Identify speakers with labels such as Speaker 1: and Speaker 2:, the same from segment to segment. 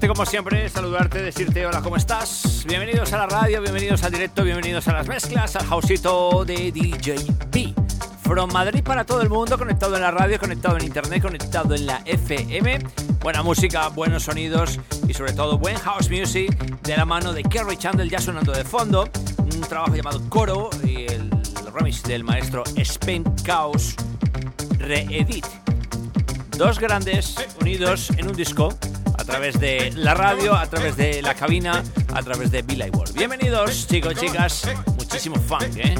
Speaker 1: Saludarte como siempre, saludarte, decirte hola, ¿cómo estás? Bienvenidos a la radio, bienvenidos al directo, bienvenidos a las mezclas, al houseito de DJ B. From Madrid para todo el mundo, conectado en la radio, conectado en internet, conectado en la FM. Buena música, buenos sonidos y sobre todo buen house music de la mano de Kerry Chandler ya sonando de fondo. Un trabajo llamado Coro y el remix del maestro Spain Chaos Reedit. Dos grandes unidos en un disco través de la radio, a través de la cabina, a través de Billy World. Bienvenidos, chicos, chicas. Muchísimo funk, ¿eh?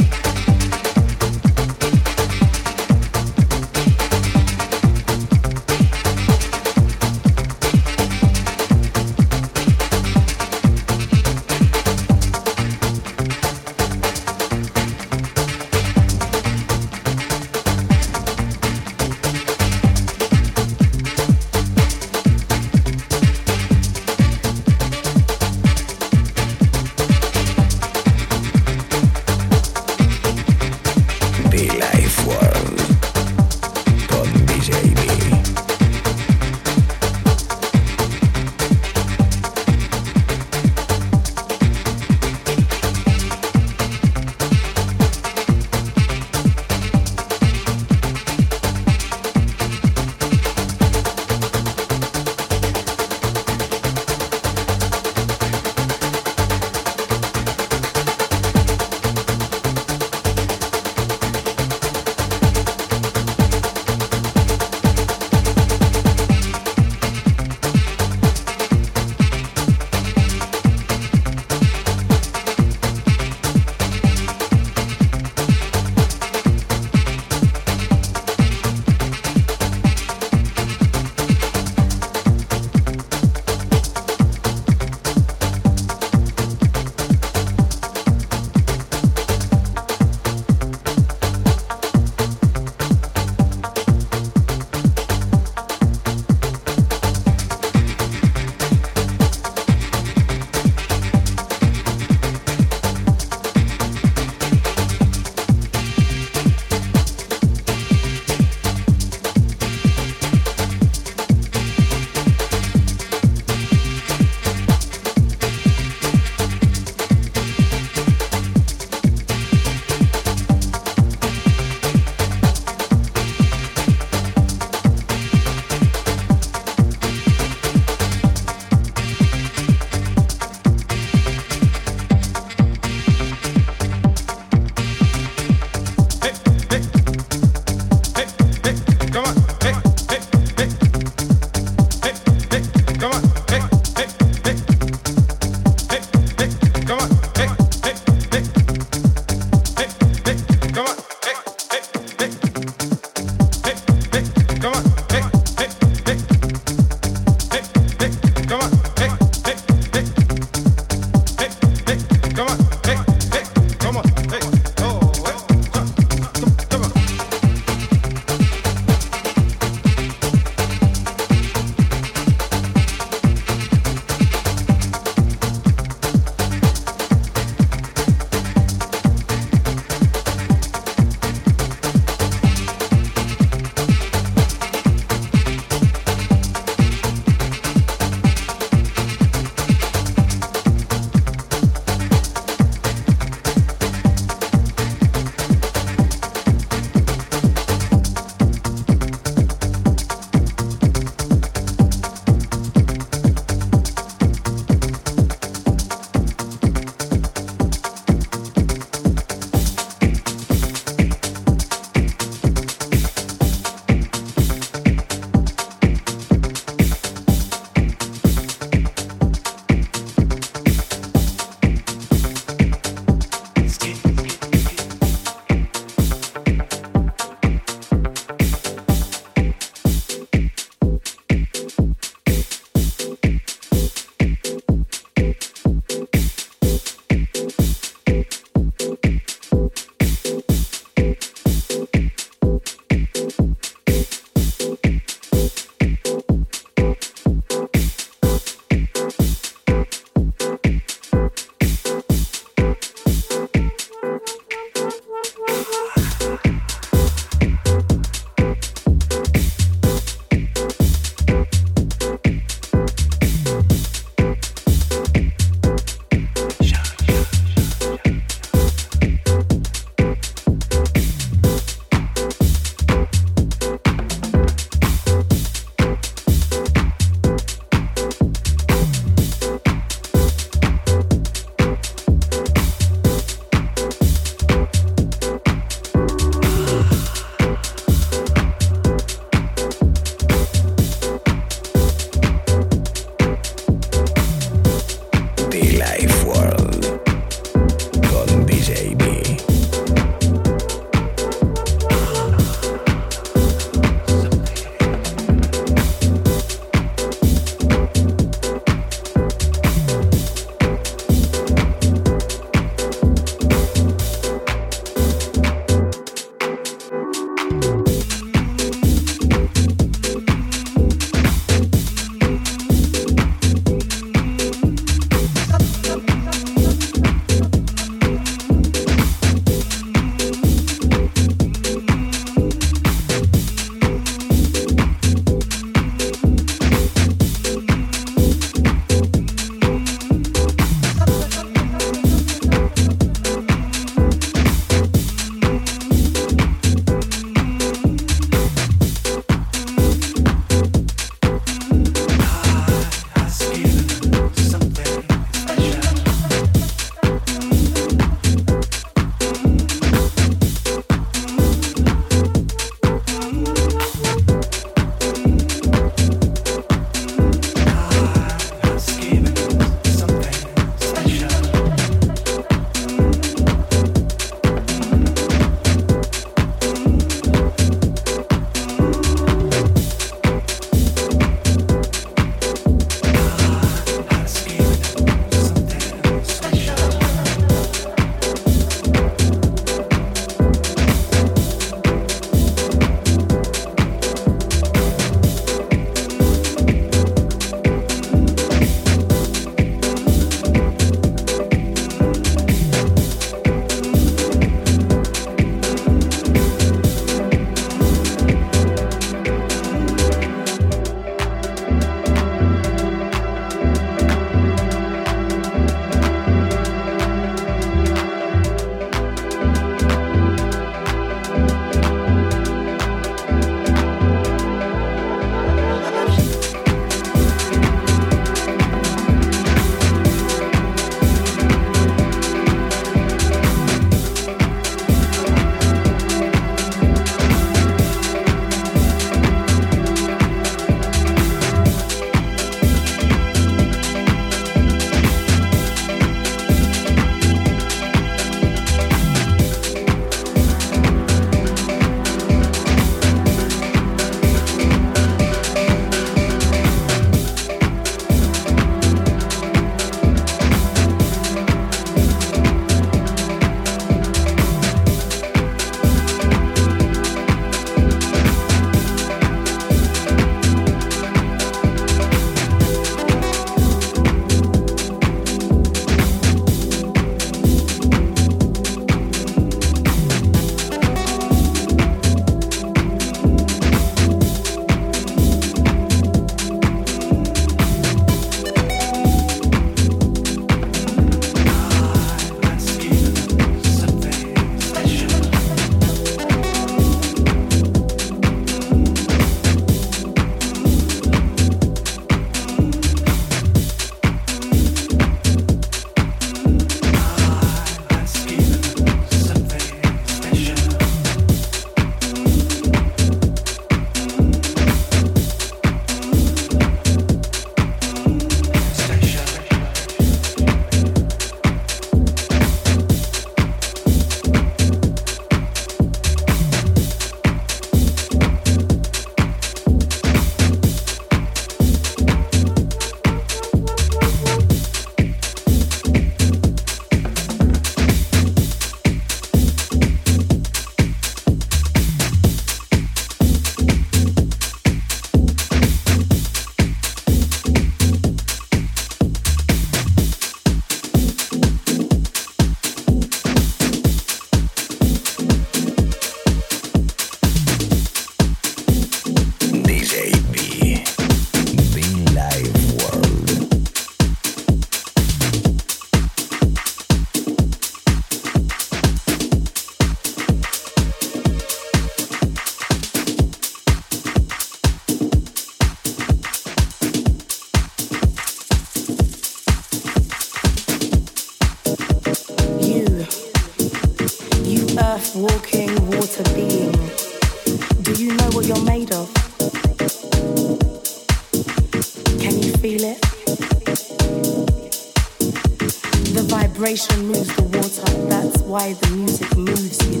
Speaker 2: vibration moves the water, that's why the music moves you.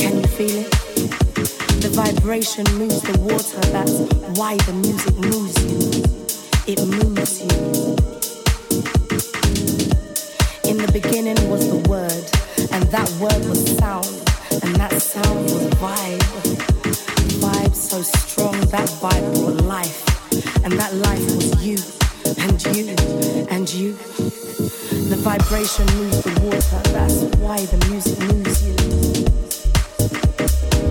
Speaker 2: Can you feel it? The vibration moves the water, that's why the music moves you. It moves you. In the beginning was the word, and that word was sound, and that sound was vibe. Vibe so strong, that vibe brought life, and that life was you, and you, and you. The vibration moves the water, that's why the music moves you.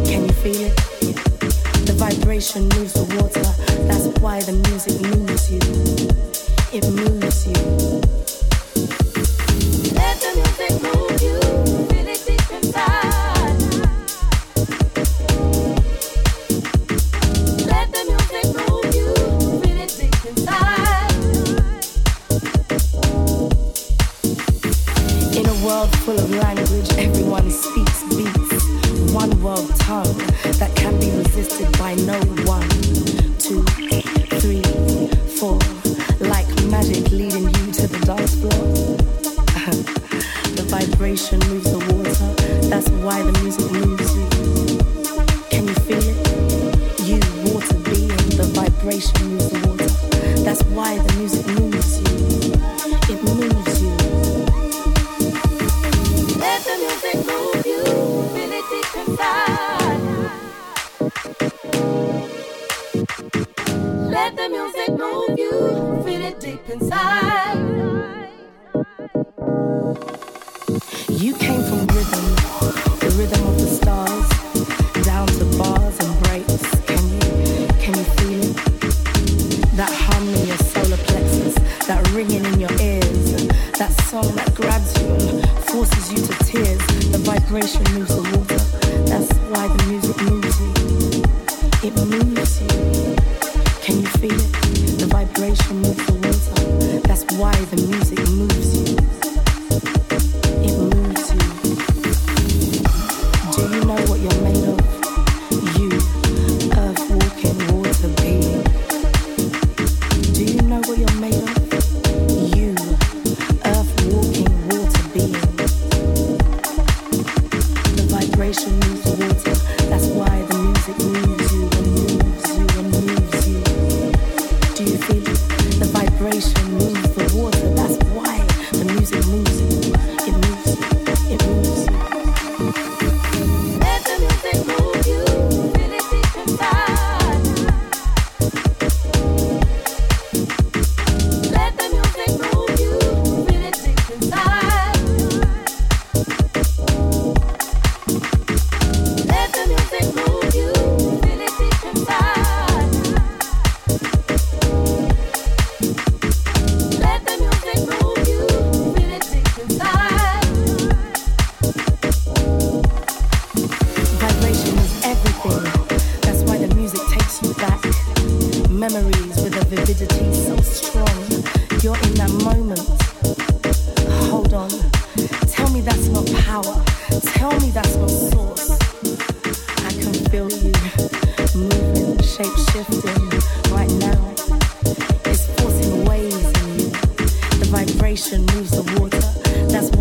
Speaker 2: Can you feel it? The vibration moves the water, that's why the music moves you. It moves you. soul that grabs you and forces you to tears. The vibration moves away.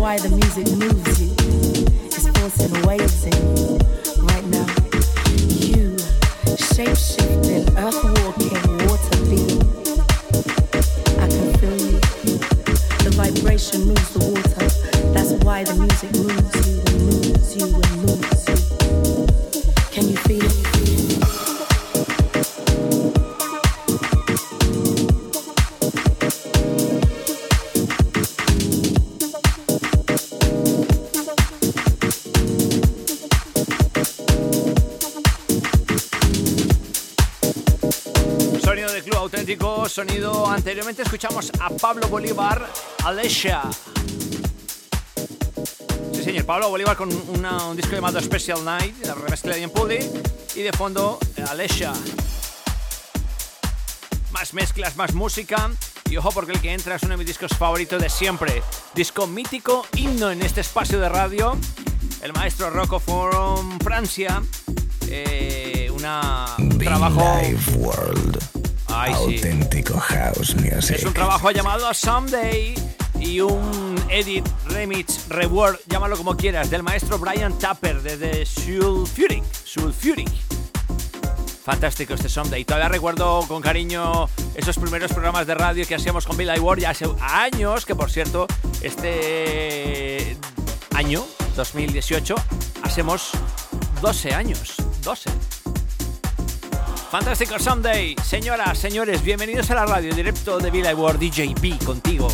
Speaker 2: why the music moves you. It's forcing waves in you right now.
Speaker 1: a Pablo Bolívar Alessia. Sí, señor, Pablo Bolívar con un disco llamado Special Night, la remezcla de Ian Pulli, y de fondo Alessia. Más mezclas, más música, y ojo porque el que entra es uno de mis discos favoritos de siempre. Disco mítico, himno en este espacio de radio, el maestro Rocco from Francia. Eh, una, un trabajo
Speaker 3: World.
Speaker 1: Ay, sí.
Speaker 3: Auténtico house music.
Speaker 1: Es un trabajo llamado Someday y un edit, remix, reward, llámalo como quieras, del maestro Brian Tapper desde Sulfuric. Sulfuric. Fantástico este Someday. Todavía recuerdo con cariño esos primeros programas de radio que hacíamos con Bill Ward ya hace años, que por cierto, este año, 2018, hacemos 12 años. 12. Fantástico Sunday, señoras, señores, bienvenidos a la radio directo de Villa World DJ B contigo.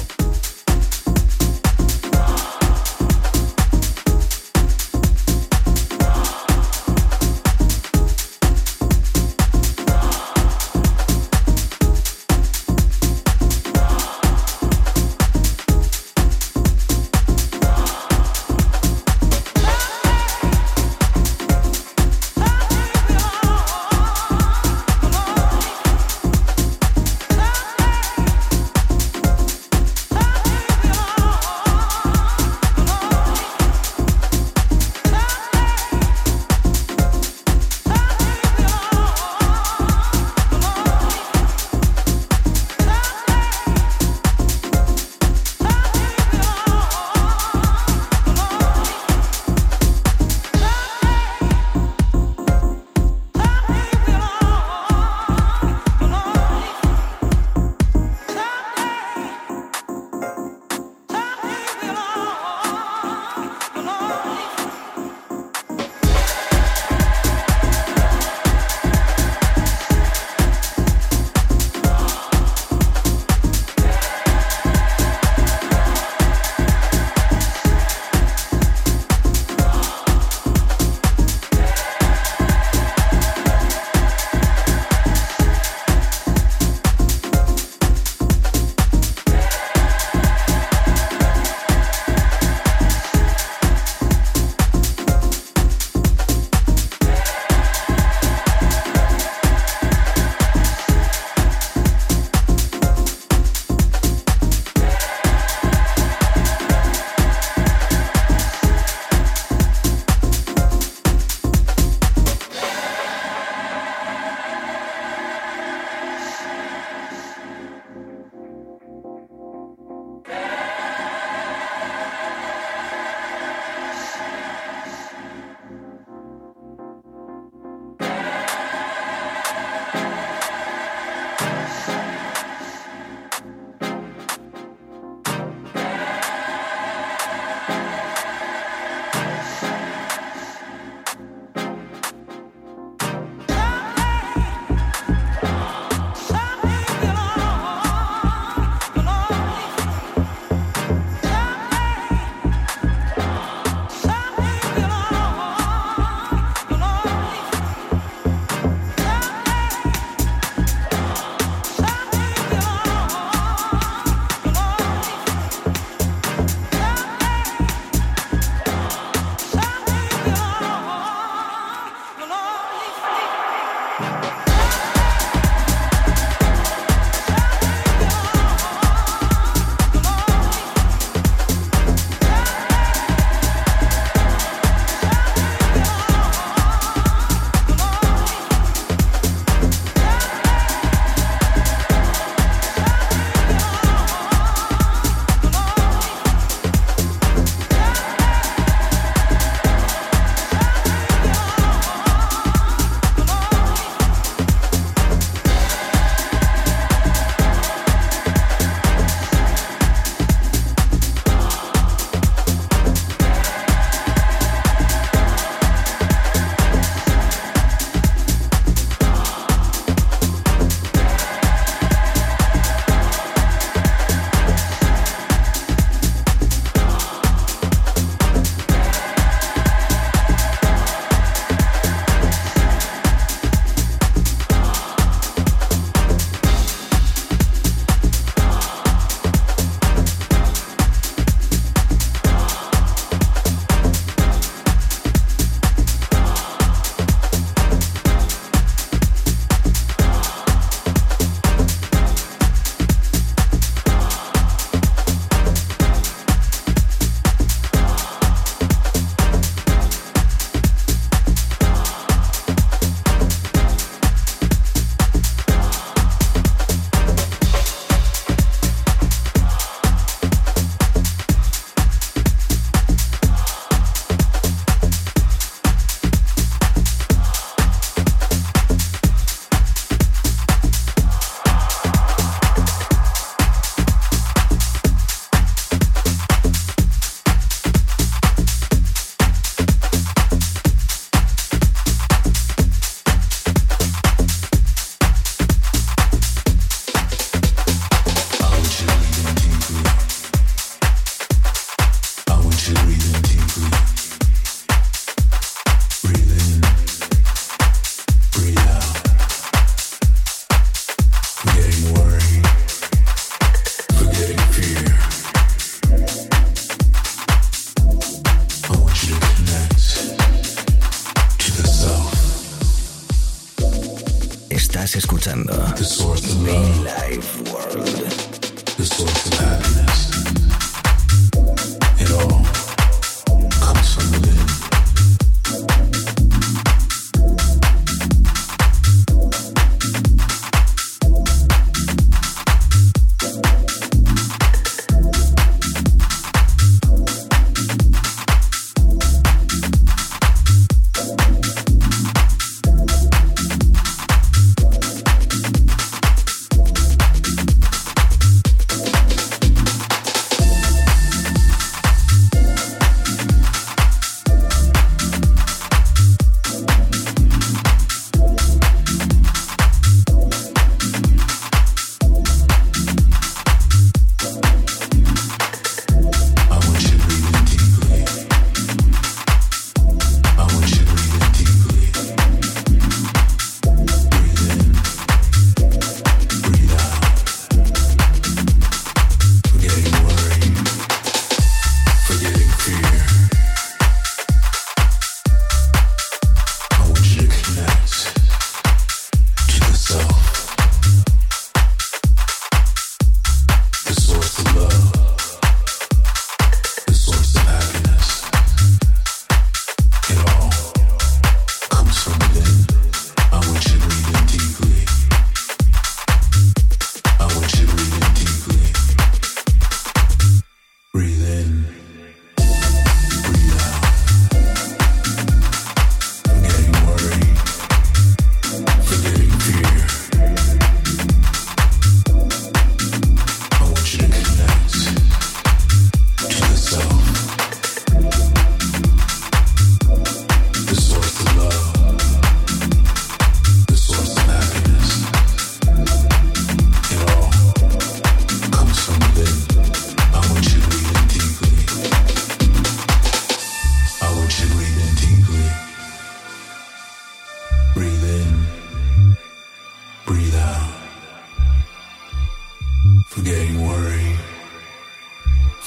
Speaker 4: Forgetting worry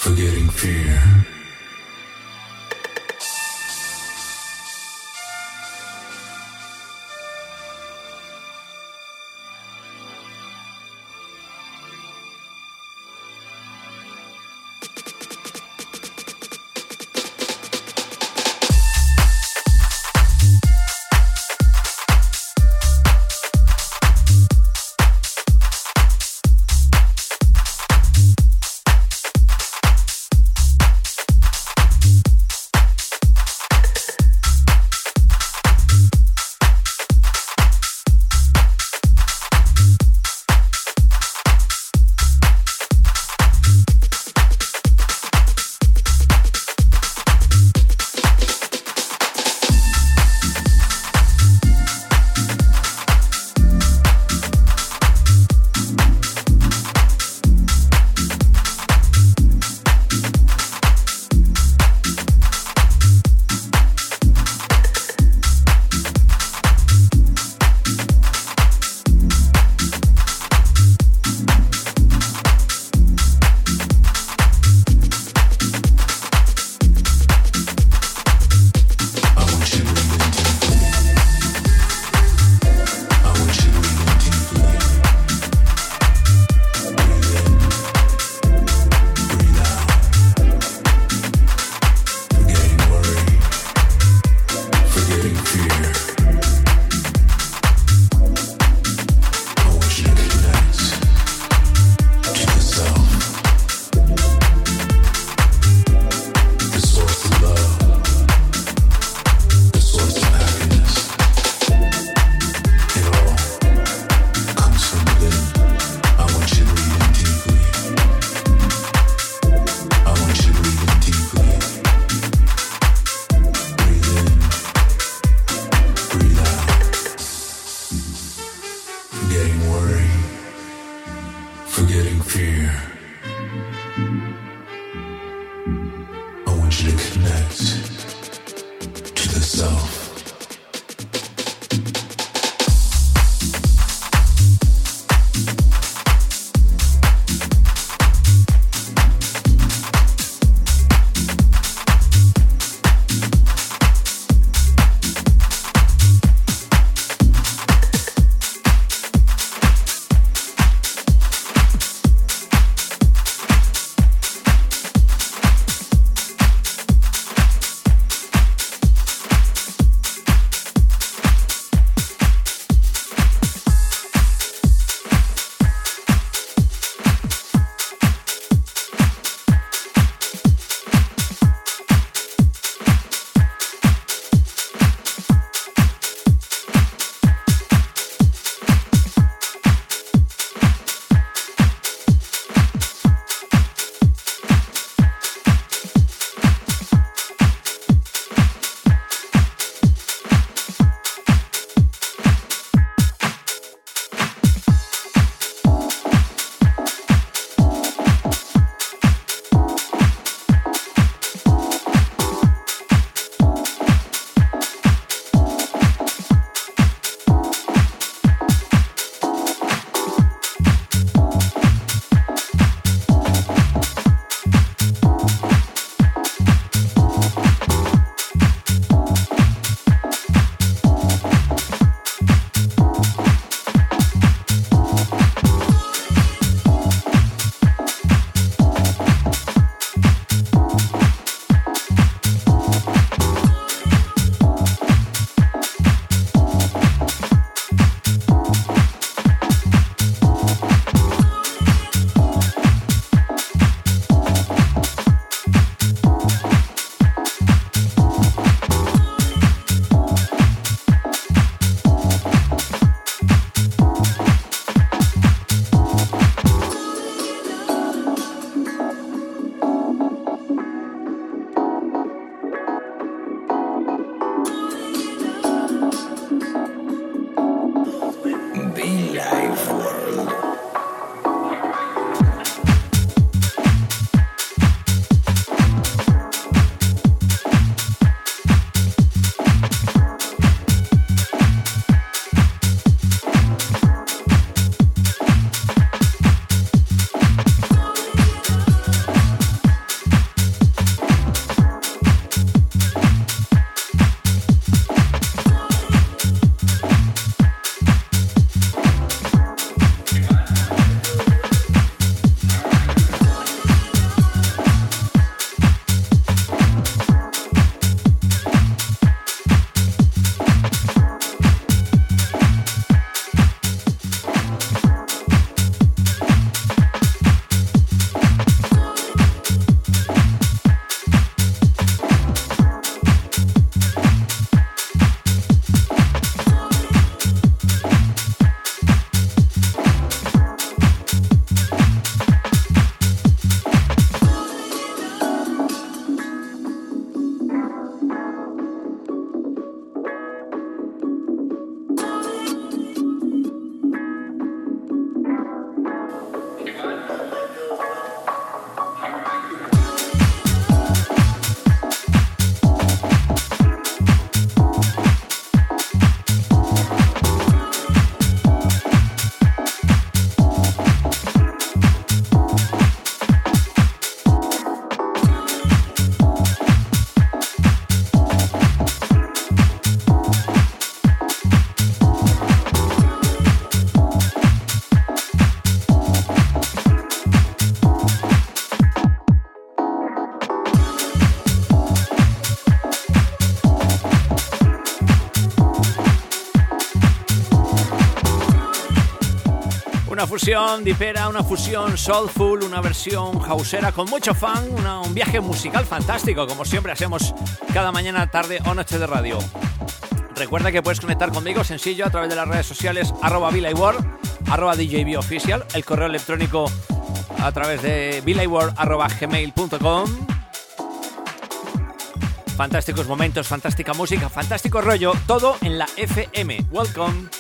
Speaker 4: forgetting fear.
Speaker 1: fusión dipera, una fusión soulful, una versión hausera con mucho fan, un viaje musical fantástico, como siempre hacemos cada mañana, tarde o noche de radio. Recuerda que puedes conectar conmigo sencillo a través de las redes sociales arroba World, arroba Oficial, el correo electrónico a través de vilayworld arroba gmail.com. Fantásticos momentos, fantástica música, fantástico rollo, todo en la FM. Welcome.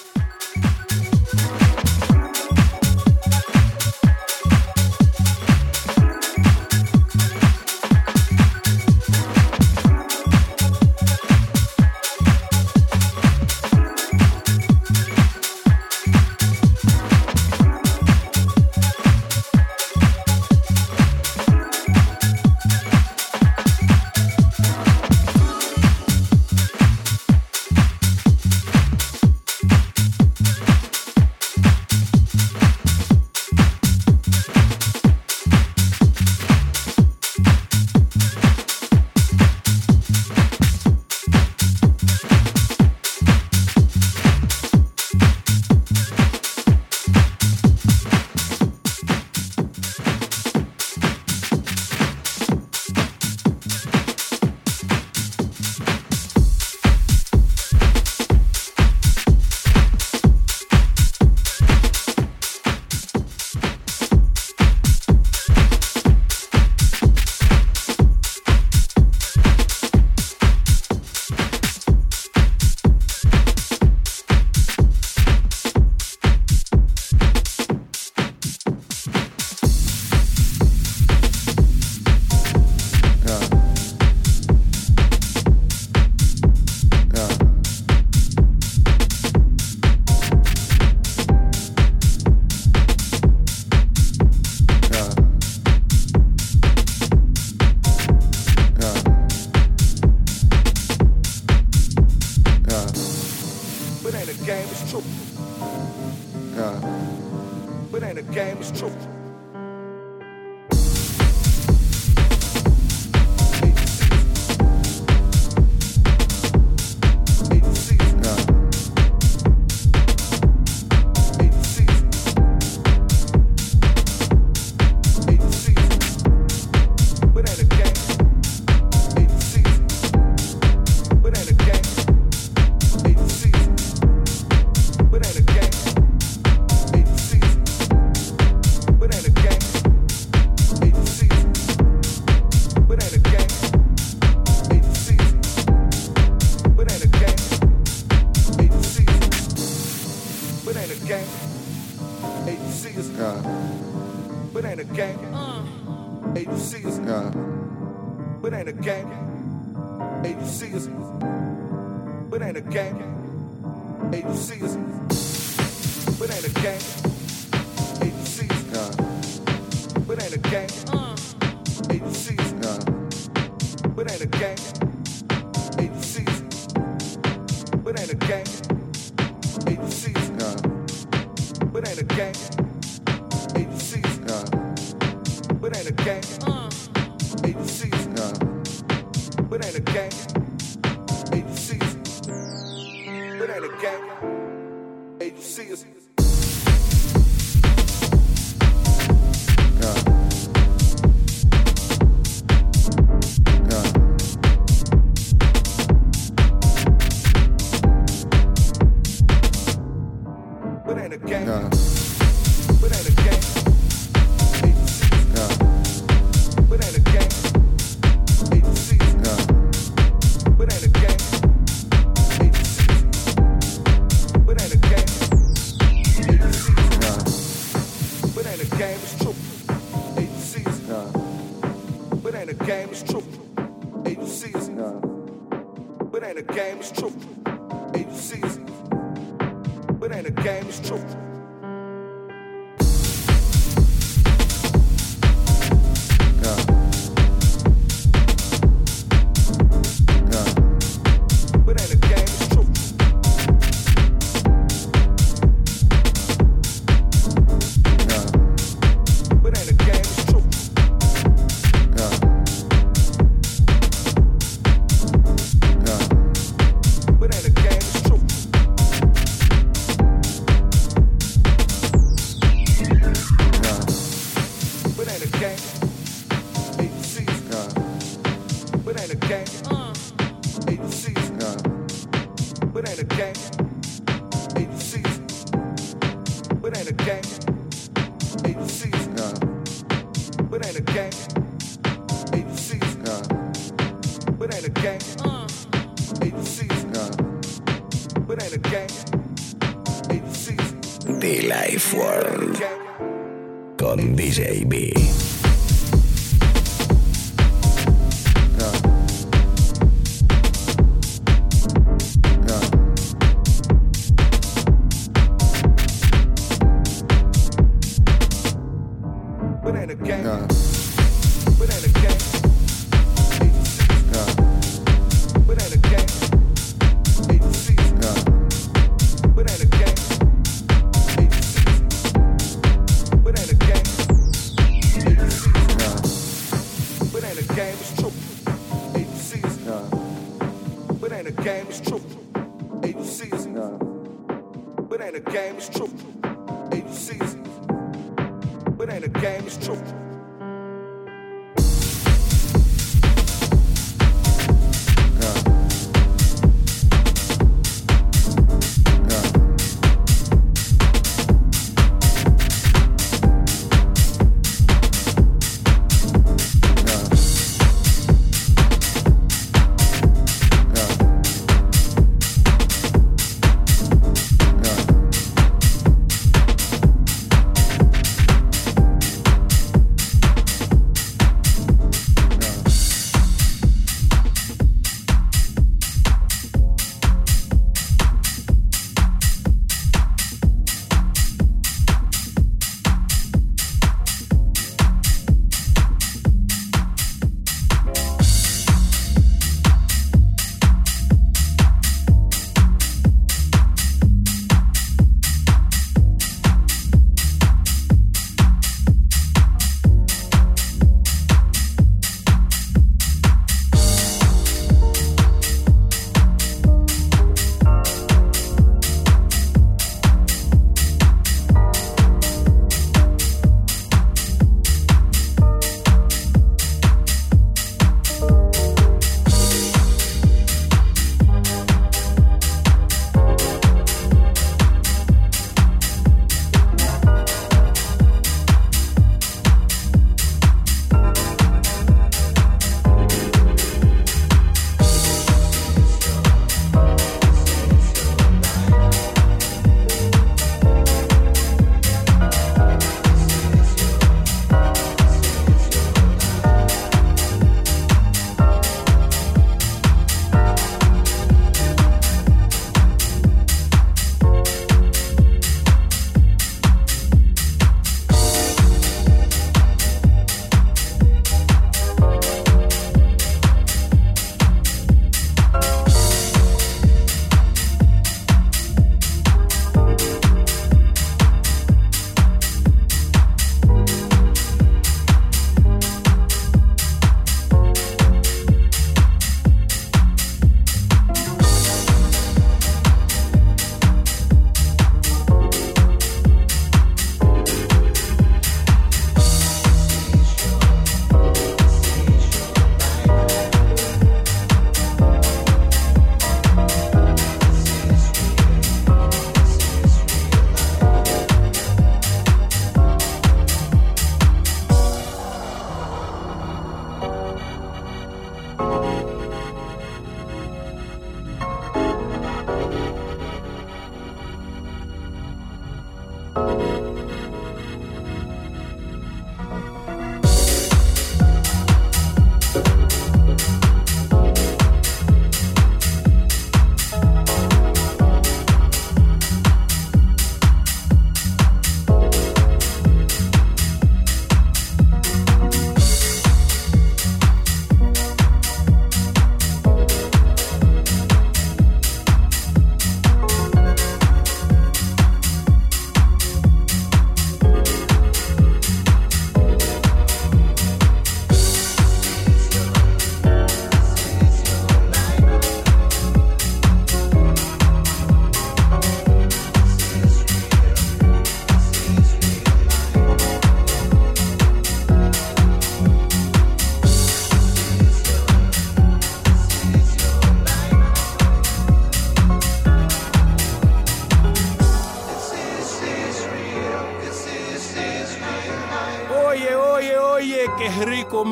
Speaker 5: Que
Speaker 6: rico.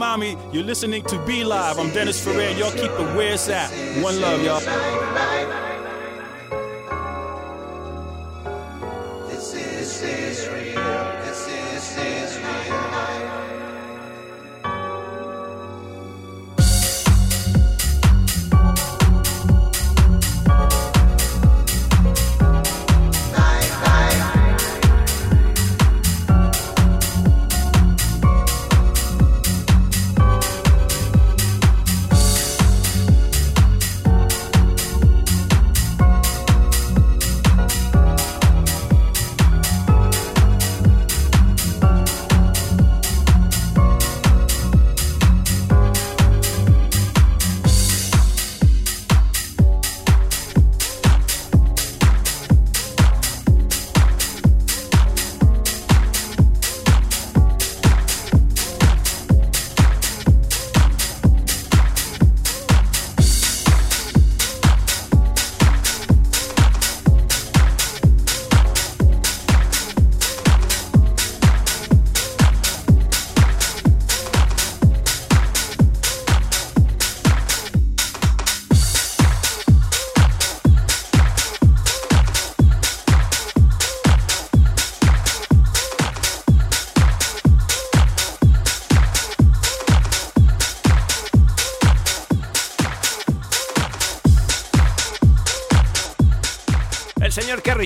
Speaker 6: You're listening to Be Live. I'm Dennis Ferrer. Y'all keep it where it's at. One love, y'all.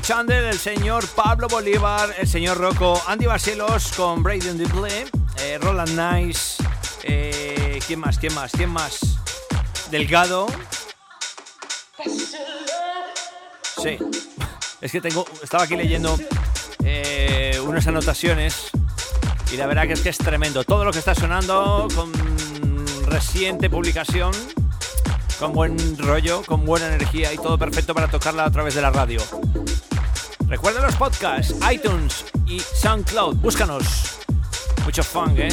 Speaker 1: Chandler, el señor Pablo Bolívar, el señor Rocco, Andy Barcelos con Braden Duplé, eh, Roland Nice, eh, ¿quién más? ¿Quién más? ¿Quién más? Delgado. Sí, es que tengo, estaba aquí leyendo eh, unas anotaciones y la verdad que es que es tremendo. Todo lo que está sonando con reciente publicación, con buen rollo, con buena energía y todo perfecto para tocarla a través de la radio. Recuerda los podcasts, iTunes y SoundCloud. Búscanos. Mucho fun, ¿eh?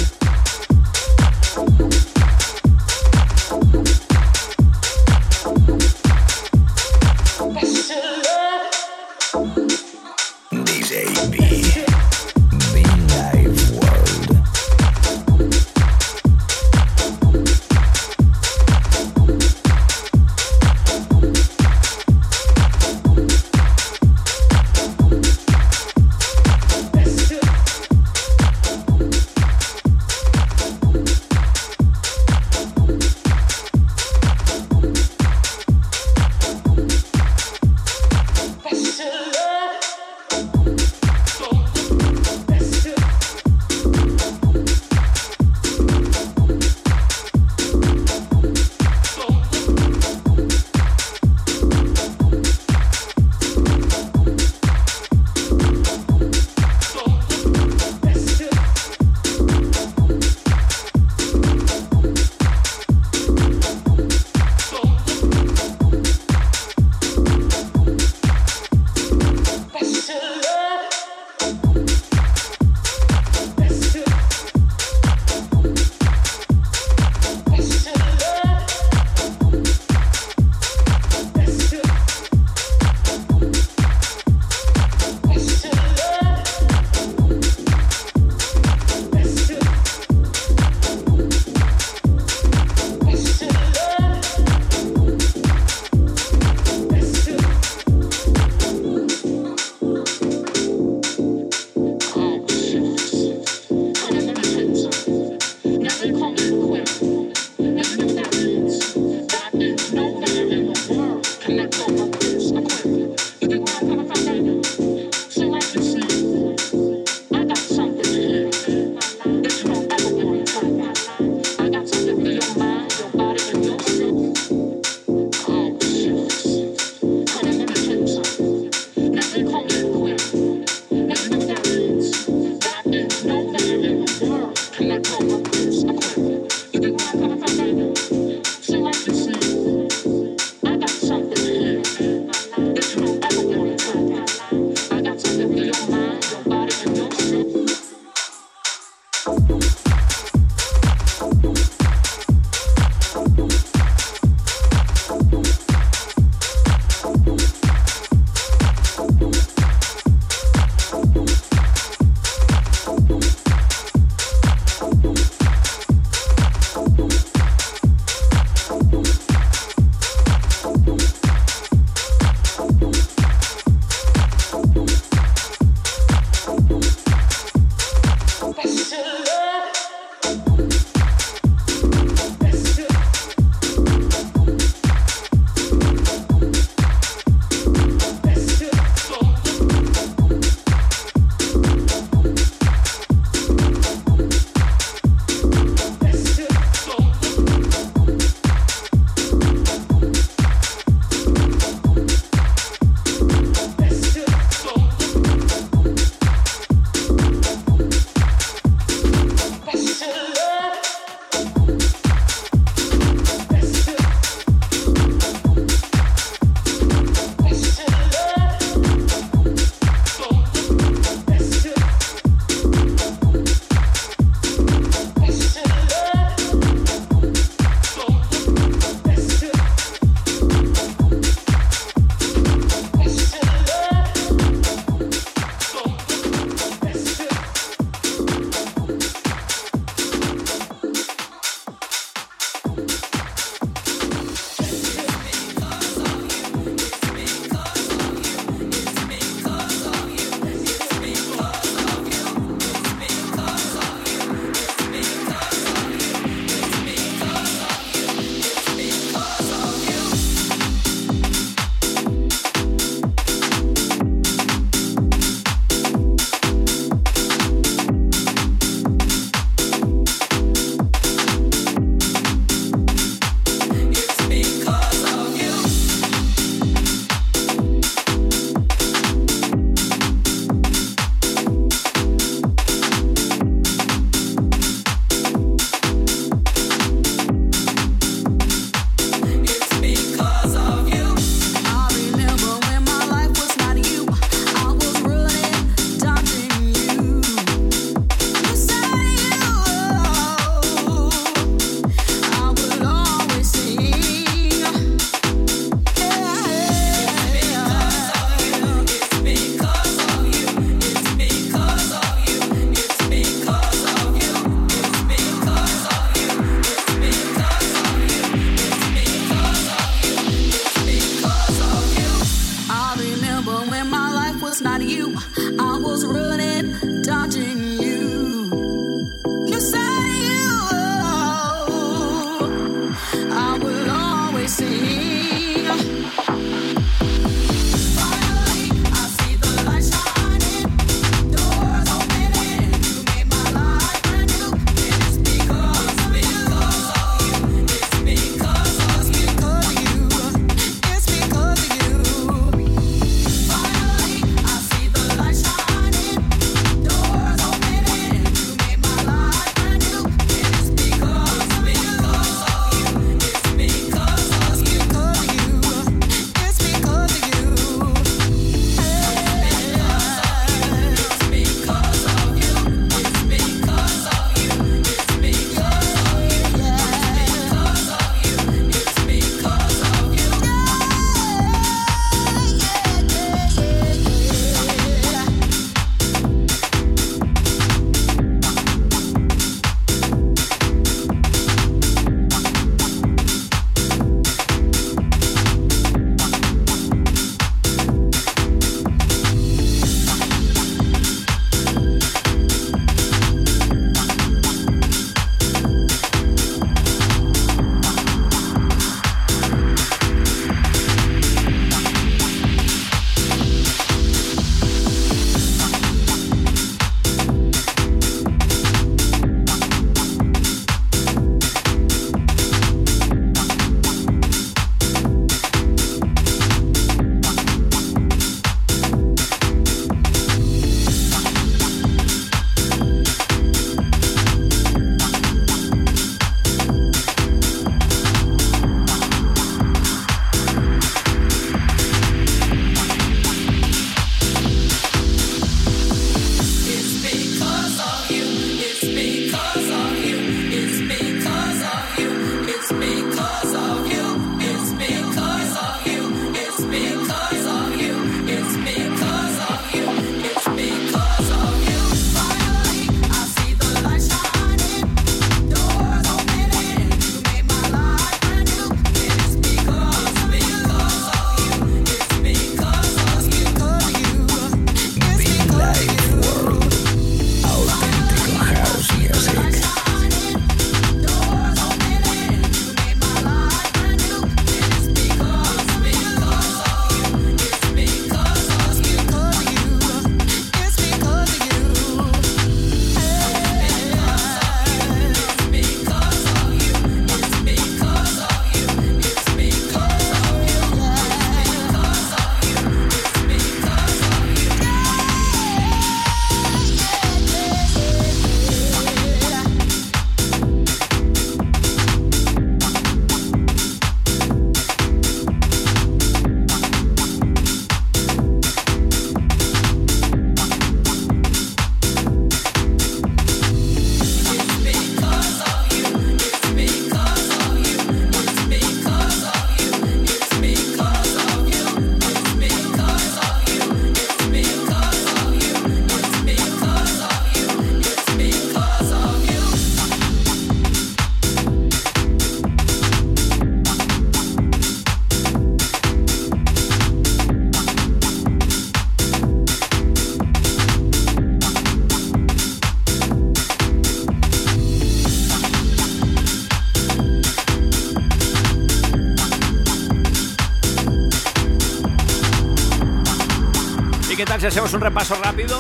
Speaker 1: Hacemos un repaso rápido.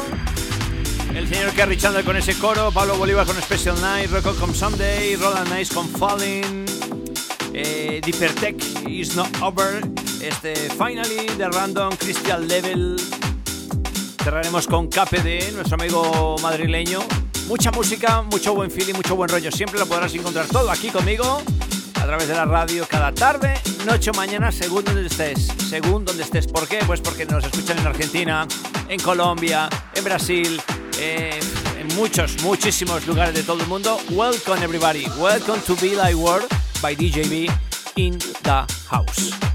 Speaker 1: El señor Kerry Chandler con ese coro, Pablo Bolívar con Special Night, Record con Sunday, Roland Nice con Falling, eh, Tech Is Not Over, este Finally de Random, Christian Level. Cerraremos con KPD, nuestro amigo madrileño. Mucha música, mucho buen feeling, mucho buen rollo. Siempre lo podrás encontrar todo aquí conmigo a través de la radio cada tarde, noche o mañana, según donde estés. Según donde estés. ¿Por qué? Pues porque nos escuchan en Argentina, en Colombia, en Brasil, en muchos, muchísimos lugares de todo el mundo. Welcome everybody, welcome to Be Like World by DJB in the house.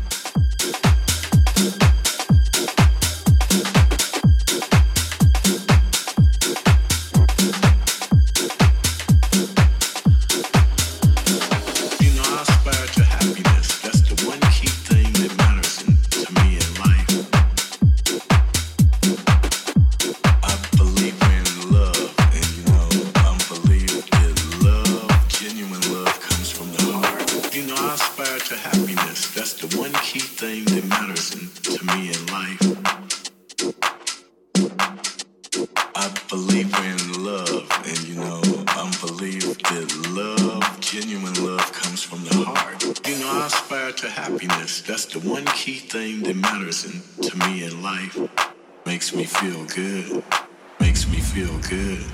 Speaker 7: good,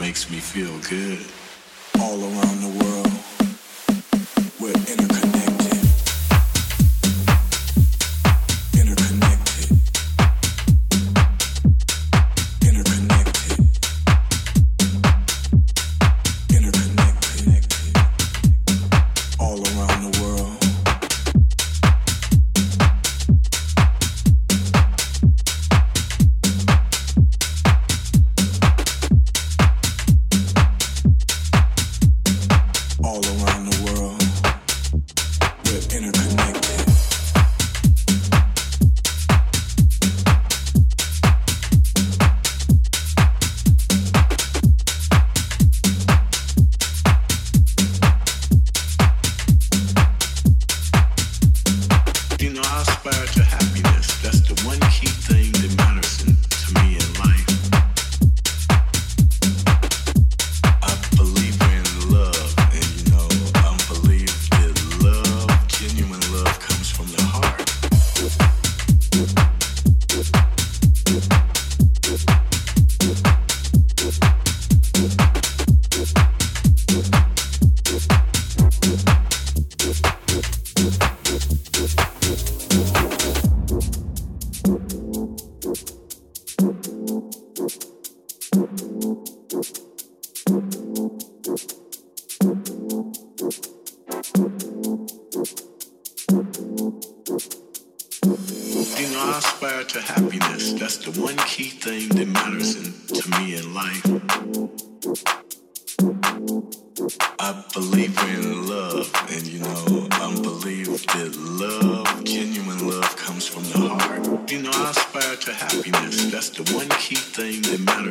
Speaker 7: makes me feel good all around the world. that's the one key thing that matters.